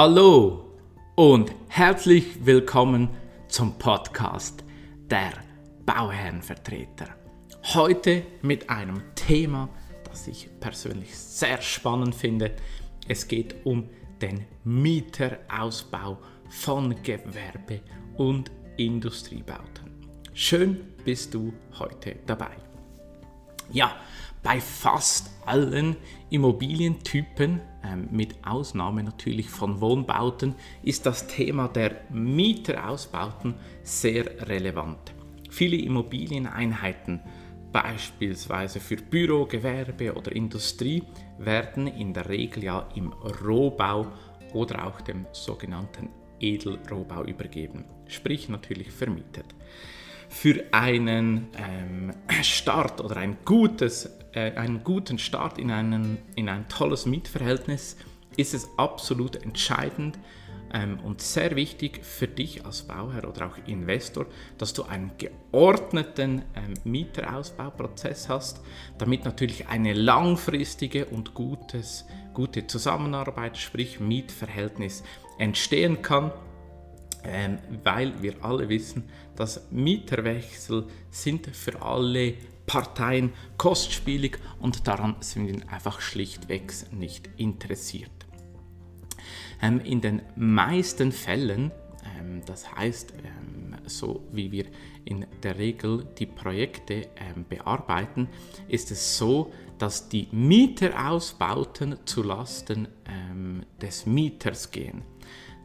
Hallo und herzlich willkommen zum Podcast der Bauherrenvertreter. Heute mit einem Thema, das ich persönlich sehr spannend finde. Es geht um den Mieterausbau von Gewerbe- und Industriebauten. Schön bist du heute dabei. Ja, bei fast allen Immobilientypen, mit Ausnahme natürlich von Wohnbauten, ist das Thema der Mieterausbauten sehr relevant. Viele Immobilieneinheiten, beispielsweise für Büro, Gewerbe oder Industrie, werden in der Regel ja im Rohbau oder auch dem sogenannten Edelrohbau übergeben, sprich natürlich vermietet für einen ähm, Start oder ein gutes, äh, einen guten Start in, einen, in ein tolles Mietverhältnis ist es absolut entscheidend ähm, und sehr wichtig für dich als Bauherr oder auch Investor, dass du einen geordneten ähm, Mieterausbauprozess hast, damit natürlich eine langfristige und gutes, gute Zusammenarbeit, sprich Mietverhältnis entstehen kann. Ähm, weil wir alle wissen, dass Mieterwechsel sind für alle Parteien kostspielig und daran sind wir einfach schlichtweg nicht interessiert. Ähm, in den meisten Fällen, ähm, das heißt, ähm, so wie wir in der Regel die Projekte ähm, bearbeiten, ist es so, dass die Mieterausbauten zulasten ähm, des Mieters gehen.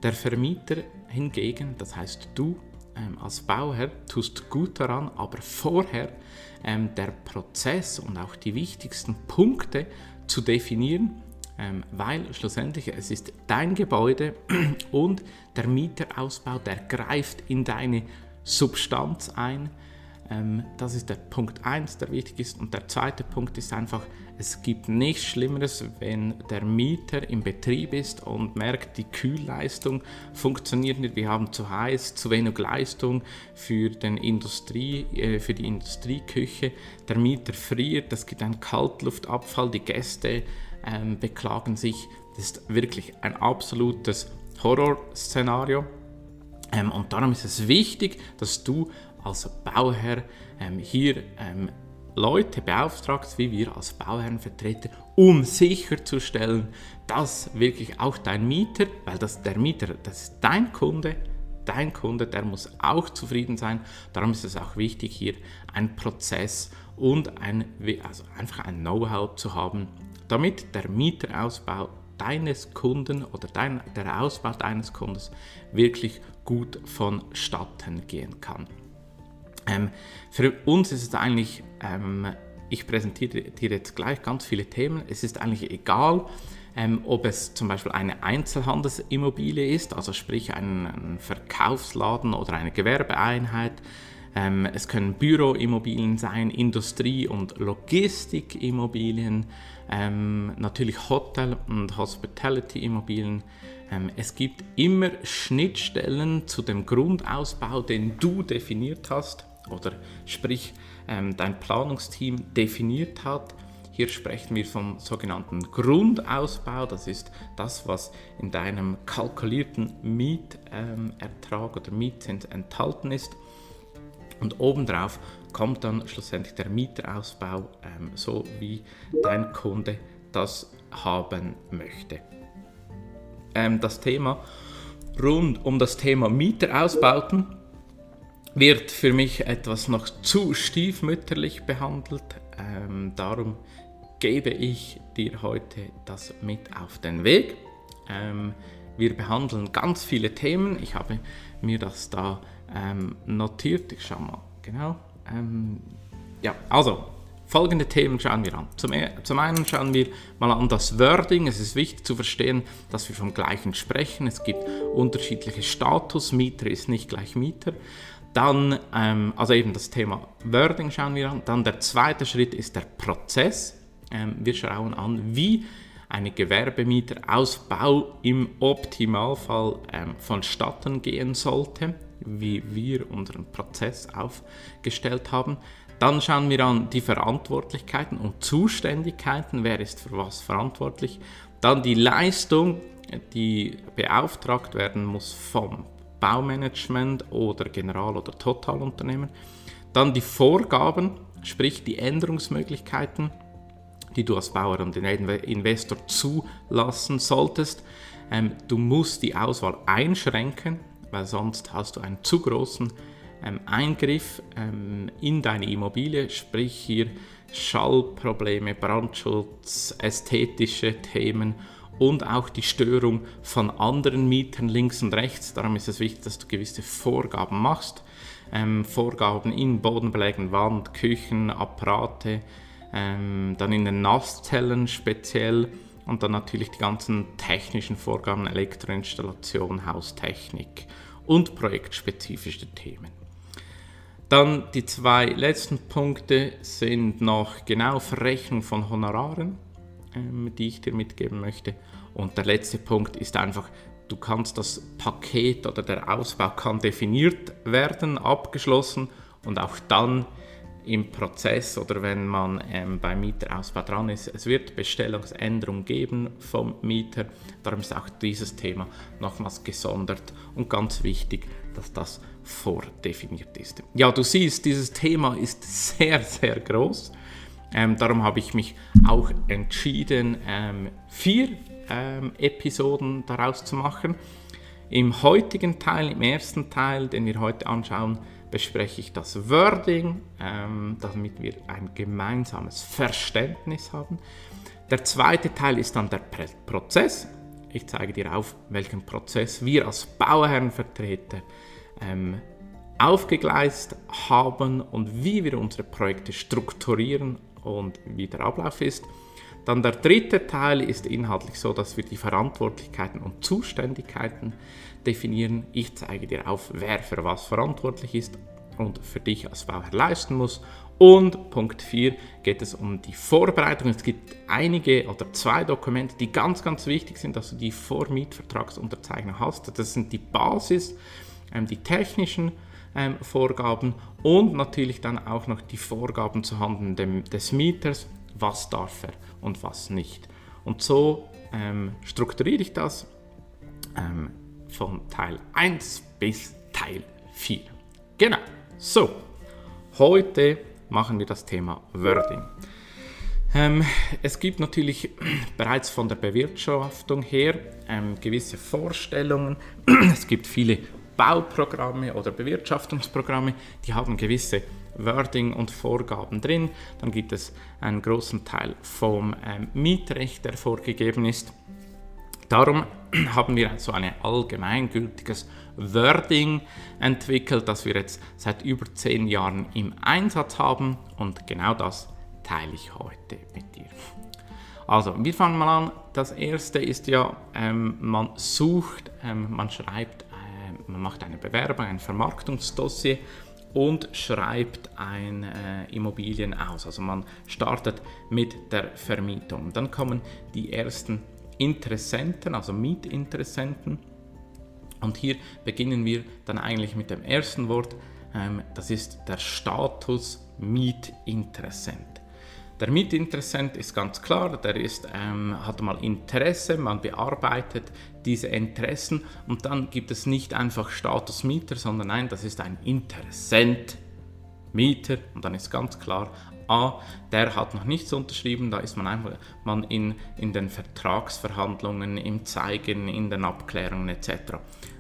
Der Vermieter hingegen, das heißt du ähm, als Bauherr, tust gut daran, aber vorher ähm, der Prozess und auch die wichtigsten Punkte zu definieren, ähm, weil schlussendlich es ist dein Gebäude und der Mieterausbau, der greift in deine Substanz ein. Ähm, das ist der Punkt 1, der wichtig ist. Und der zweite Punkt ist einfach, es gibt nichts Schlimmeres, wenn der Mieter im Betrieb ist und merkt, die Kühlleistung funktioniert nicht. Wir haben zu heiß, zu wenig Leistung für, den Industrie, äh, für die Industrieküche. Der Mieter friert, es gibt einen Kaltluftabfall, die Gäste ähm, beklagen sich. Das ist wirklich ein absolutes Horrorszenario. Ähm, und darum ist es wichtig, dass du als Bauherr ähm, hier ähm, Leute beauftragt, wie wir als Bauherrenvertreter, um sicherzustellen, dass wirklich auch dein Mieter, weil das der Mieter, das ist dein Kunde, dein Kunde, der muss auch zufrieden sein. Darum ist es auch wichtig, hier einen Prozess und ein, also einfach ein Know-how zu haben, damit der Mieterausbau deines Kunden oder dein, der Ausbau deines Kundes wirklich gut vonstatten gehen kann. Ähm, für uns ist es eigentlich, ähm, ich präsentiere dir jetzt gleich ganz viele Themen, es ist eigentlich egal, ähm, ob es zum Beispiel eine Einzelhandelsimmobilie ist, also sprich ein, Verkaufsladen oder eine Gewerbeeinheit. Ähm, es können Büroimmobilien sein, Industrie- und Logistikimmobilien, ähm, natürlich Hotel- und Hospitality-Immobilien. Ähm, es gibt immer Schnittstellen zu dem Grundausbau, den du definiert hast oder sprich ähm, dein Planungsteam definiert hat. Hier sprechen wir vom sogenannten Grundausbau. Das ist das, was in deinem kalkulierten Mietertrag oder Mietzins enthalten ist. Und obendrauf kommt dann schlussendlich der Mieterausbau, ähm, so wie dein Kunde das haben möchte. Ähm, das Thema rund um das Thema Mieterausbauten wird für mich etwas noch zu stiefmütterlich behandelt. Ähm, darum gebe ich dir heute das mit auf den Weg. Ähm, wir behandeln ganz viele Themen. Ich habe mir das da ähm, notiert. Ich schaue mal genau. Ähm, ja, also folgende Themen schauen wir an. Zum, e-, zum einen schauen wir mal an das Wording. Es ist wichtig zu verstehen, dass wir vom Gleichen sprechen. Es gibt unterschiedliche Status. Mieter ist nicht gleich Mieter. Dann, ähm, also eben das Thema Wording schauen wir an. Dann der zweite Schritt ist der Prozess. Ähm, wir schauen an, wie eine Gewerbemieterausbau im Optimalfall ähm, vonstatten gehen sollte, wie wir unseren Prozess aufgestellt haben. Dann schauen wir an die Verantwortlichkeiten und Zuständigkeiten, wer ist für was verantwortlich. Dann die Leistung die beauftragt werden muss vom Baumanagement oder General- oder Totalunternehmer. Dann die Vorgaben, sprich die Änderungsmöglichkeiten, die du als Bauer und Investor zulassen solltest. Ähm, du musst die Auswahl einschränken, weil sonst hast du einen zu großen ähm, Eingriff ähm, in deine Immobilie, sprich hier Schallprobleme, Brandschutz, ästhetische Themen und auch die Störung von anderen Mietern links und rechts. Darum ist es wichtig, dass du gewisse Vorgaben machst. Ähm, Vorgaben in Bodenbelägen, Wand, Küchen, Apparate, ähm, dann in den Nasszellen speziell und dann natürlich die ganzen technischen Vorgaben, Elektroinstallation, Haustechnik und projektspezifische Themen. Dann die zwei letzten Punkte sind noch genau Verrechnung von Honoraren, ähm, die ich dir mitgeben möchte. Und der letzte Punkt ist einfach, du kannst das Paket oder der Ausbau kann definiert werden, abgeschlossen und auch dann im Prozess oder wenn man ähm, beim Mieterausbau dran ist. Es wird Bestellungsänderung geben vom Mieter. Darum ist auch dieses Thema nochmals gesondert und ganz wichtig, dass das vordefiniert ist. Ja, du siehst, dieses Thema ist sehr, sehr groß. Ähm, darum habe ich mich auch entschieden, ähm, vier ähm, Episoden daraus zu machen. Im heutigen Teil, im ersten Teil, den wir heute anschauen, bespreche ich das Wording, ähm, damit wir ein gemeinsames Verständnis haben. Der zweite Teil ist dann der Prozess. Ich zeige dir auf, welchen Prozess wir als Bauherrenvertreter ähm, aufgegleist haben und wie wir unsere Projekte strukturieren und wie der Ablauf ist. Dann der dritte Teil ist inhaltlich so, dass wir die Verantwortlichkeiten und Zuständigkeiten definieren. Ich zeige dir auf, wer für was verantwortlich ist und für dich als Bauherr leisten muss. Und Punkt 4 geht es um die Vorbereitung. Es gibt einige oder zwei Dokumente, die ganz, ganz wichtig sind, dass du die Vormietvertragsunterzeichnung hast. Das sind die Basis, ähm, die technischen ähm, Vorgaben und natürlich dann auch noch die Vorgaben zu Handen des Mieters, was darf er und was nicht. Und so ähm, strukturiere ich das ähm, von Teil 1 bis Teil 4. Genau, so, heute machen wir das Thema Wording. Ähm, es gibt natürlich bereits von der Bewirtschaftung her ähm, gewisse Vorstellungen. es gibt viele Bauprogramme oder Bewirtschaftungsprogramme, die haben gewisse Wording und Vorgaben drin. Dann gibt es einen großen Teil vom ähm, Mietrecht, der vorgegeben ist. Darum haben wir so ein allgemeingültiges Wording entwickelt, das wir jetzt seit über zehn Jahren im Einsatz haben und genau das teile ich heute mit dir. Also, wir fangen mal an. Das erste ist ja, ähm, man sucht, ähm, man schreibt, man macht eine Bewerbung, ein Vermarktungsdossier und schreibt ein äh, Immobilien aus. Also man startet mit der Vermietung. Dann kommen die ersten Interessenten, also Mietinteressenten. Und hier beginnen wir dann eigentlich mit dem ersten Wort. Ähm, das ist der Status Mietinteressent. Der Mietinteressent ist ganz klar, der ist, ähm, hat mal Interesse, man bearbeitet diese Interessen und dann gibt es nicht einfach Status Mieter, sondern nein, das ist ein Interessent Mieter und dann ist ganz klar, A, der hat noch nichts unterschrieben, da ist man einfach man in, in den Vertragsverhandlungen, im Zeigen, in den Abklärungen etc.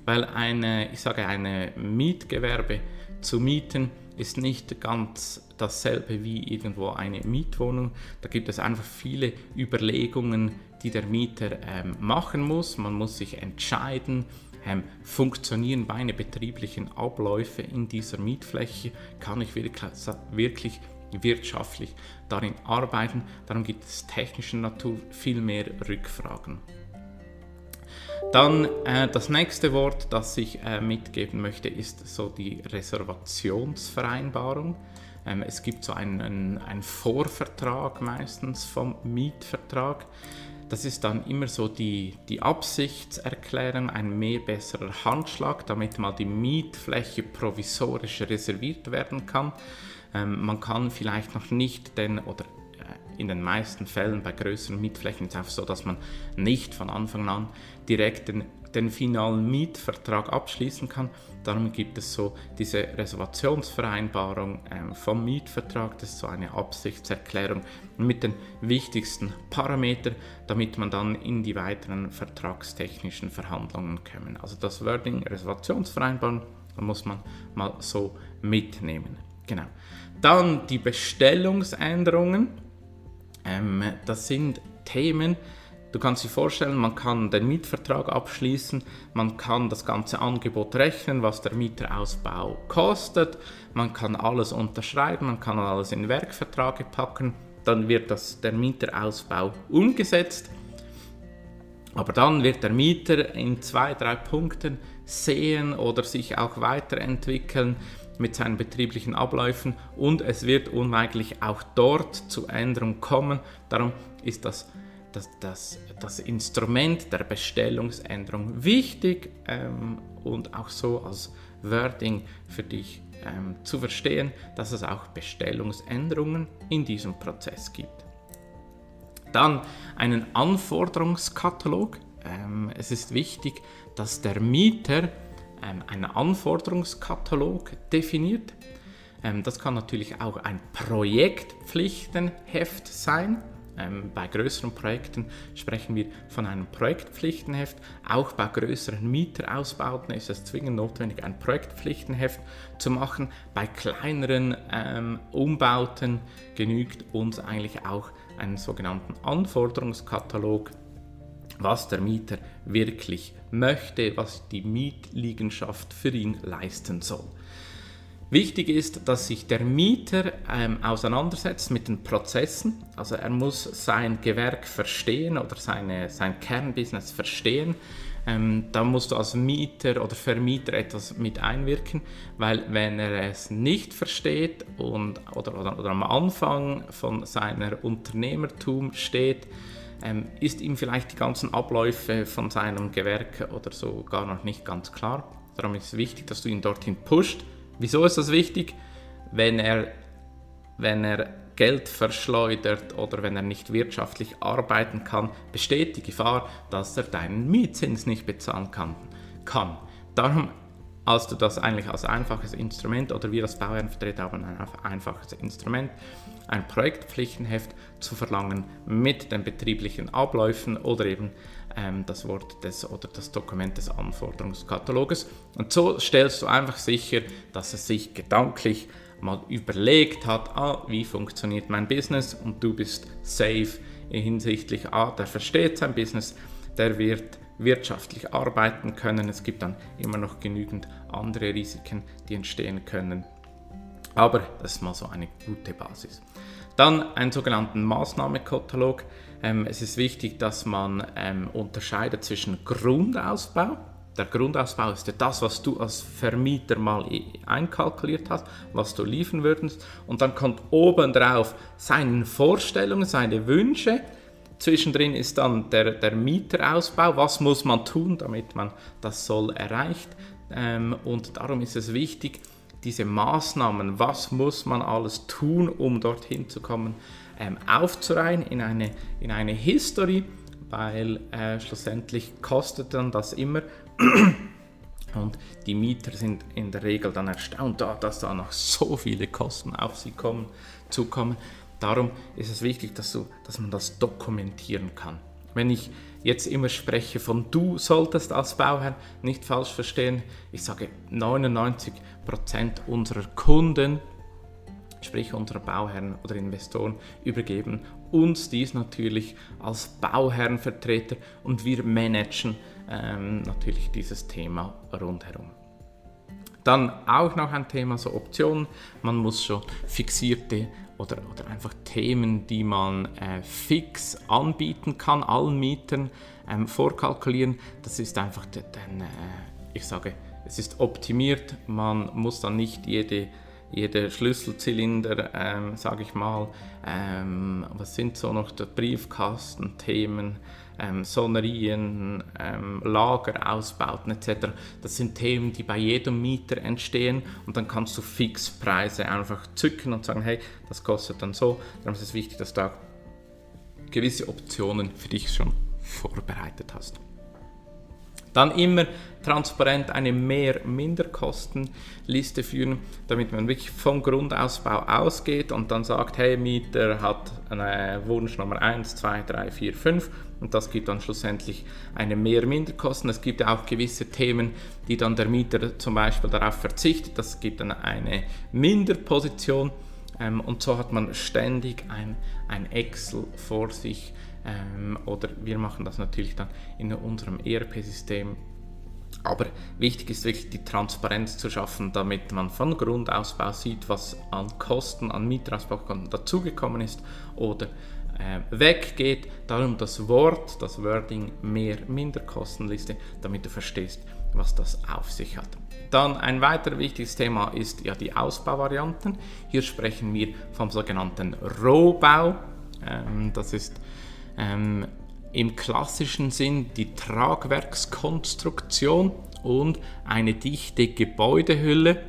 Weil eine, ich sage, eine Mietgewerbe zu mieten ist nicht ganz dasselbe wie irgendwo eine Mietwohnung. Da gibt es einfach viele Überlegungen, die der Mieter ähm, machen muss. Man muss sich entscheiden, ähm, funktionieren meine betrieblichen Abläufe in dieser Mietfläche, kann ich wirklich, wirklich wirtschaftlich darin arbeiten. Darum gibt es technischer Natur viel mehr Rückfragen. Dann äh, das nächste Wort, das ich äh, mitgeben möchte, ist so die Reservationsvereinbarung. Ähm, es gibt so einen, einen Vorvertrag meistens vom Mietvertrag. Das ist dann immer so die, die Absichtserklärung, ein mehr besserer Handschlag, damit mal die Mietfläche provisorisch reserviert werden kann. Ähm, man kann vielleicht noch nicht den oder in den meisten Fällen bei größeren Mietflächen ist es auch so, dass man nicht von Anfang an direkt den, den finalen Mietvertrag abschließen kann. Darum gibt es so diese Reservationsvereinbarung ähm, vom Mietvertrag. Das ist so eine Absichtserklärung mit den wichtigsten Parametern, damit man dann in die weiteren vertragstechnischen Verhandlungen kommen. Also das Wording Reservationsvereinbarung muss man mal so mitnehmen. Genau. Dann die Bestellungsänderungen. Ähm, das sind Themen, du kannst dir vorstellen, man kann den Mietvertrag abschließen, man kann das ganze Angebot rechnen, was der Mieterausbau kostet, man kann alles unterschreiben, man kann alles in Werkverträge packen, dann wird das, der Mieterausbau umgesetzt. Aber dann wird der Mieter in zwei, drei Punkten sehen oder sich auch weiterentwickeln mit seinen betrieblichen Abläufen und es wird unweigerlich auch dort zu Änderungen kommen. Darum ist das, das, das, das Instrument der Bestellungsänderung wichtig ähm, und auch so als Wording für dich ähm, zu verstehen, dass es auch Bestellungsänderungen in diesem Prozess gibt. Dann einen Anforderungskatalog. Ähm, es ist wichtig, dass der Mieter ähm, einen Anforderungskatalog definiert. Ähm, das kann natürlich auch ein Projektpflichtenheft sein. Ähm, bei größeren Projekten sprechen wir von einem Projektpflichtenheft. Auch bei größeren Mieterausbauten ist es zwingend notwendig, ein Projektpflichtenheft zu machen. Bei kleineren ähm, Umbauten genügt uns eigentlich auch einen sogenannten Anforderungskatalog was der Mieter wirklich möchte, was die Mietliegenschaft für ihn leisten soll. Wichtig ist, dass sich der Mieter ähm, auseinandersetzt mit den Prozessen. Also er muss sein Gewerk verstehen oder seine, sein Kernbusiness verstehen. Ähm, da musst du als Mieter oder Vermieter etwas mit einwirken, weil wenn er es nicht versteht und, oder, oder, oder am Anfang von seiner Unternehmertum steht, ähm, ist ihm vielleicht die ganzen Abläufe von seinem Gewerk oder so gar noch nicht ganz klar. Darum ist es wichtig, dass du ihn dorthin pusht. Wieso ist das wichtig? Wenn er, wenn er Geld verschleudert oder wenn er nicht wirtschaftlich arbeiten kann, besteht die Gefahr, dass er deinen Mietzins nicht bezahlen kann. kann. Darum als du das eigentlich als einfaches Instrument oder wir als Bauherrenvertreter haben ein einfaches Instrument, ein Projektpflichtenheft zu verlangen mit den betrieblichen Abläufen oder eben ähm, das Wort des oder das Dokument des Anforderungskataloges. Und so stellst du einfach sicher, dass es sich gedanklich mal überlegt hat, ah, wie funktioniert mein Business und du bist safe hinsichtlich, ah, der versteht sein Business, der wird wirtschaftlich arbeiten können. Es gibt dann immer noch genügend andere Risiken, die entstehen können. Aber das ist mal so eine gute Basis. Dann einen sogenannten Maßnahmekatalog. Ähm, es ist wichtig, dass man ähm, unterscheidet zwischen Grundausbau. Der Grundausbau ist ja das, was du als Vermieter mal einkalkuliert hast, was du liefern würdest. Und dann kommt obendrauf seine Vorstellungen, seine Wünsche, Zwischendrin ist dann der, der Mieterausbau. Was muss man tun, damit man das Soll erreicht? Ähm, und darum ist es wichtig, diese Maßnahmen, was muss man alles tun, um dorthin zu kommen, ähm, aufzureihen in eine, in eine History, weil äh, schlussendlich kostet dann das immer. Und die Mieter sind in der Regel dann erstaunt, dass da noch so viele Kosten auf sie kommen, zukommen. Darum ist es wichtig, dass, du, dass man das dokumentieren kann. Wenn ich jetzt immer spreche von du solltest als Bauherr, nicht falsch verstehen, ich sage 99% unserer Kunden, sprich unserer Bauherren oder Investoren, übergeben uns dies natürlich als Bauherrenvertreter und wir managen ähm, natürlich dieses Thema rundherum. Dann auch noch ein Thema, so Optionen. Man muss schon fixierte oder, oder einfach Themen, die man äh, fix anbieten kann, allen Mietern ähm, vorkalkulieren. Das ist einfach, denn, äh, ich sage, es ist optimiert. Man muss dann nicht jede jeder Schlüsselzylinder, ähm, sage ich mal, ähm, was sind so noch die Briefkastenthemen, ähm, Sonnerien, ähm, Lagerausbauten etc. Das sind Themen, die bei jedem Mieter entstehen und dann kannst du Fixpreise einfach zücken und sagen, hey, das kostet dann so. Darum ist es wichtig, dass du gewisse Optionen für dich schon vorbereitet hast. Dann immer transparent eine Mehr-Minder-Kostenliste führen, damit man wirklich vom Grundausbau ausgeht und dann sagt, hey, Mieter hat eine Wunsch Nummer 1, 2, 3, 4, 5 und das gibt dann schlussendlich eine Mehr-Minder-Kosten. Es gibt auch gewisse Themen, die dann der Mieter zum Beispiel darauf verzichtet, das gibt dann eine Minderposition. Ähm, und so hat man ständig ein, ein Excel vor sich ähm, oder wir machen das natürlich dann in unserem ERP-System. Aber wichtig ist wirklich die Transparenz zu schaffen, damit man von Grundausbau sieht, was an Kosten, an Mieterausbaukosten dazugekommen ist oder äh, weggeht. Darum das Wort, das Wording mehr, minder Kostenliste, damit du verstehst, was das auf sich hat. Dann ein weiter wichtiges Thema ist ja die Ausbauvarianten. Hier sprechen wir vom sogenannten Rohbau. Ähm, das ist ähm, im klassischen Sinn die Tragwerkskonstruktion und eine dichte Gebäudehülle.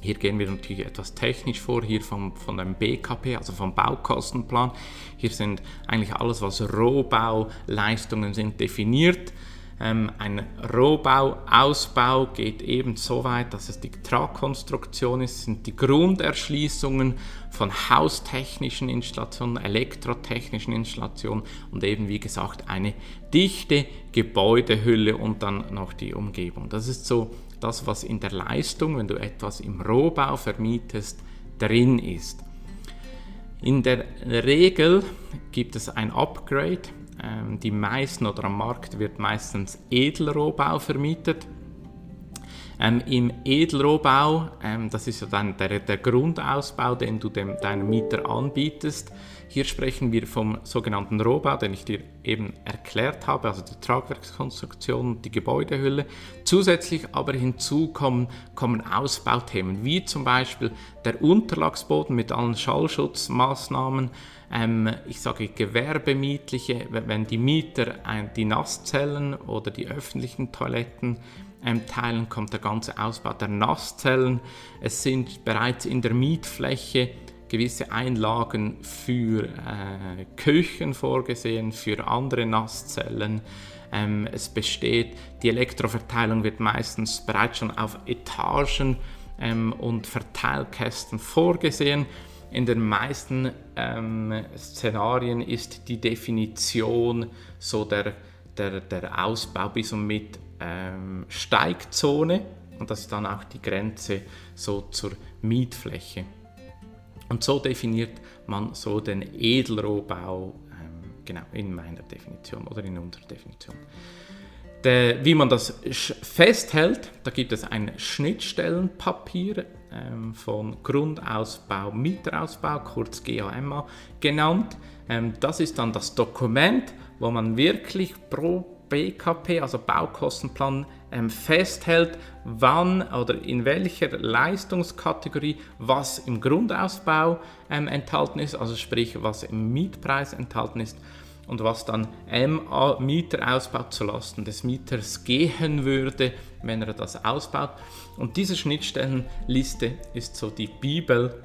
Hier gehen wir natürlich etwas technisch vor, hier vom, von dem BKP, also vom Baukostenplan. Hier sind eigentlich alles, was Rohbauleistungen sind, definiert. Ähm, ein Rohbau-Ausbau geht eben so weit, dass es die Tragkonstruktion ist, sind die Grunderschließungen von haustechnischen Installationen, elektrotechnischen Installationen und eben wie gesagt eine dichte Gebäudehülle und dann noch die Umgebung. Das ist so das, was in der Leistung, wenn du etwas im Rohbau vermietest, drin ist. In der Regel gibt es ein Upgrade die meisten oder am Markt wird meistens Edelrohbau vermietet. Ähm, Im Edelrohbau, ähm, das ist ja dann der, der Grundausbau, den du dem, deinem Mieter anbietest. Hier sprechen wir vom sogenannten Rohbau, den ich dir eben erklärt habe, also die Tragwerkskonstruktion, die Gebäudehülle. Zusätzlich aber hinzu kommen, kommen Ausbauthemen, wie zum Beispiel der Unterlagsboden mit allen Schallschutzmaßnahmen, ähm, ich sage gewerbemietliche, wenn die Mieter die Nasszellen oder die öffentlichen Toiletten teilen, kommt der ganze Ausbau der Nasszellen. Es sind bereits in der Mietfläche gewisse Einlagen für äh, Küchen vorgesehen, für andere Nasszellen. Ähm, es besteht, die Elektroverteilung wird meistens bereits schon auf Etagen ähm, und Verteilkästen vorgesehen. In den meisten ähm, Szenarien ist die Definition so der, der, der Ausbau bis und mit ähm, Steigzone und das ist dann auch die Grenze so zur Mietfläche. Und so definiert man so den Edelrohbau, ähm, genau in meiner Definition oder in unserer Definition. Der, wie man das festhält, da gibt es ein Schnittstellenpapier ähm, von Grundausbau, Mieterausbau, kurz GAMA genannt. Ähm, das ist dann das Dokument, wo man wirklich pro BKP, also Baukostenplan, ähm, festhält, wann oder in welcher Leistungskategorie was im Grundausbau ähm, enthalten ist, also sprich was im Mietpreis enthalten ist und was dann MA Mieterausbau zulasten des Mieters gehen würde, wenn er das ausbaut. Und diese Schnittstellenliste ist so die Bibel.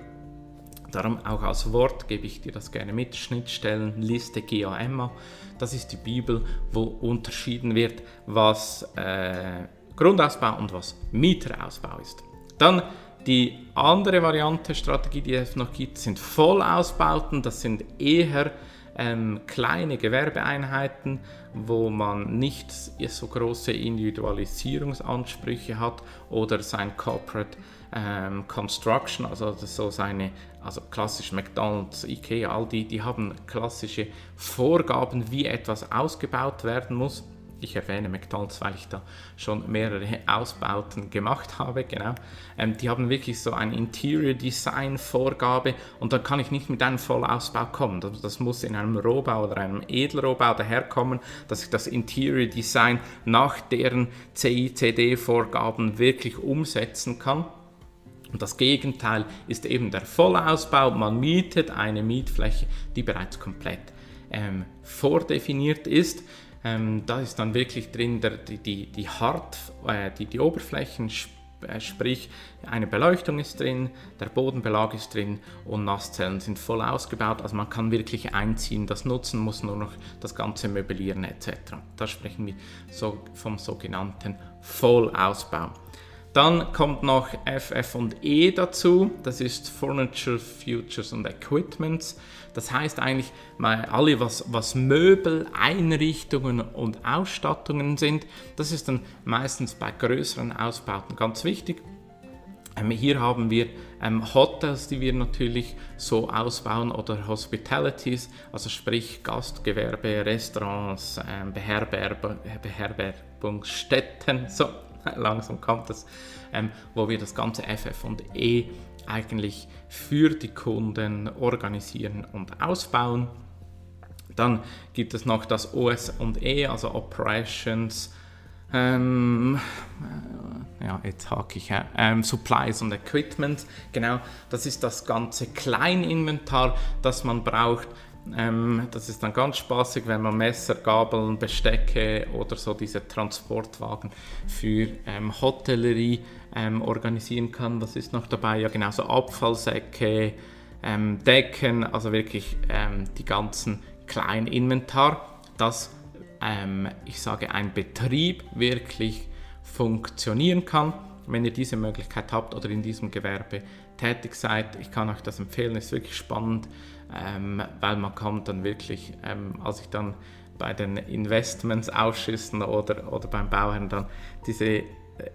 Darum auch als Wort gebe ich dir das gerne mit. Schnittstellenliste GAMA. Das ist die Bibel, wo unterschieden wird, was äh, Grundausbau und was Mieterausbau ist. Dann die andere Variante, Strategie, die es noch gibt, sind Vollausbauten. Das sind eher ähm, kleine Gewerbeeinheiten, wo man nicht so große Individualisierungsansprüche hat oder sein Corporate ähm, Construction, also so seine, also klassisch McDonald's, Ikea, all die, die haben klassische Vorgaben, wie etwas ausgebaut werden muss ich erwähne McDonalds, weil ich da schon mehrere Ausbauten gemacht habe, genau. Ähm, die haben wirklich so eine Interior Design Vorgabe und dann kann ich nicht mit einem Vollausbau kommen. Das, das muss in einem Rohbau oder einem Edelrohbau daherkommen, dass ich das Interior Design nach deren CICD Vorgaben wirklich umsetzen kann. Und das Gegenteil ist eben der Vollausbau. Man mietet eine Mietfläche, die bereits komplett ähm, vordefiniert ist. Ähm, da ist dann wirklich drin der, die, die, die, Hart, äh, die, die Oberflächen äh, sprich eine Beleuchtung ist drin, der Bodenbelag ist drin und Nasszellen sind voll ausgebaut. Also man kann wirklich einziehen, das nutzen, muss nur noch das Ganze möblieren etc. Da sprechen wir so vom sogenannten Vollausbau. Dann kommt noch FF und E dazu, das ist Furniture, Futures und Equipments. Das heißt eigentlich, alle, was, was Möbel, Einrichtungen und Ausstattungen sind, das ist dann meistens bei größeren Ausbauten ganz wichtig. Ähm, hier haben wir ähm, Hotels, die wir natürlich so ausbauen oder Hospitalities, also sprich Gastgewerbe, Restaurants, ähm, Beherbergungsstätten, so langsam kommt es, ähm, wo wir das ganze FF und E eigentlich für die Kunden organisieren und ausbauen. Dann gibt es noch das OS und E, also Operations, ähm, äh, ja, jetzt hake ich, ähm, Supplies und Equipment. Genau, das ist das ganze Kleininventar, das man braucht, ähm, das ist dann ganz spaßig, wenn man Messer, Gabeln, Bestecke oder so diese Transportwagen für ähm, Hotellerie ähm, organisieren kann. Was ist noch dabei? Ja, genauso Abfallsäcke, ähm, Decken, also wirklich ähm, die ganzen kleinen Inventar, dass ähm, ich sage, ein Betrieb wirklich funktionieren kann. Wenn ihr diese Möglichkeit habt oder in diesem Gewerbe tätig seid, ich kann euch das empfehlen, ist wirklich spannend ähm, weil man kommt dann wirklich, ähm, als ich dann bei den Investmentsausschüssen oder, oder beim Bauherrn dann diese,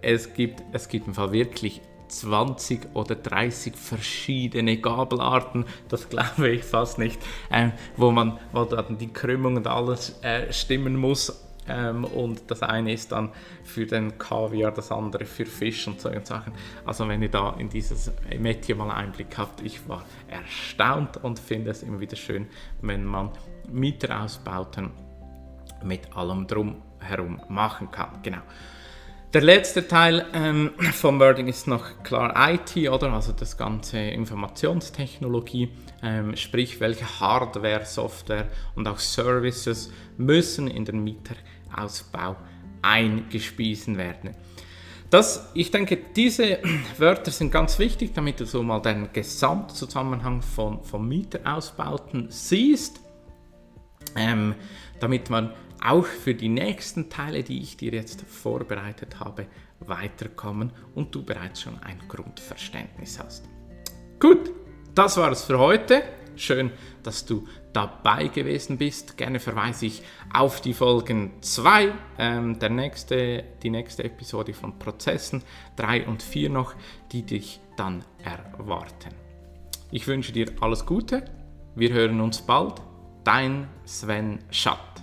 es gibt, es gibt im Fall wirklich 20 oder 30 verschiedene Gabelarten, das glaube ich fast nicht, ähm, wo man wo dann die Krümmung und alles äh, stimmen muss ähm, und das eine ist dann für den Kaviar, das andere für Fisch und solche Sachen. Also wenn ihr da in dieses Metier mal Einblick habt, ich war erstaunt und finde es immer wieder schön, wenn man Mieterausbauten mit allem drum herum machen kann. Genau. Der letzte Teil ähm, vom Wording ist noch klar IT, oder? Also das ganze Informationstechnologie, ähm, sprich welche Hardware, Software und auch Services müssen in den Mieterausbau eingespiesen werden. Das, ich denke, diese Wörter sind ganz wichtig, damit du so mal den Gesamtzusammenhang von, von Mieterausbauten siehst, ähm, damit man auch für die nächsten Teile, die ich dir jetzt vorbereitet habe, weiterkommen und du bereits schon ein Grundverständnis hast. Gut, das war es für heute. Schön, dass du dabei gewesen bist. Gerne verweise ich auf die Folgen 2, ähm, der nächste, die nächste Episode von Prozessen, 3 und 4 noch, die dich dann erwarten. Ich wünsche dir alles Gute. Wir hören uns bald. Dein Sven Schatt.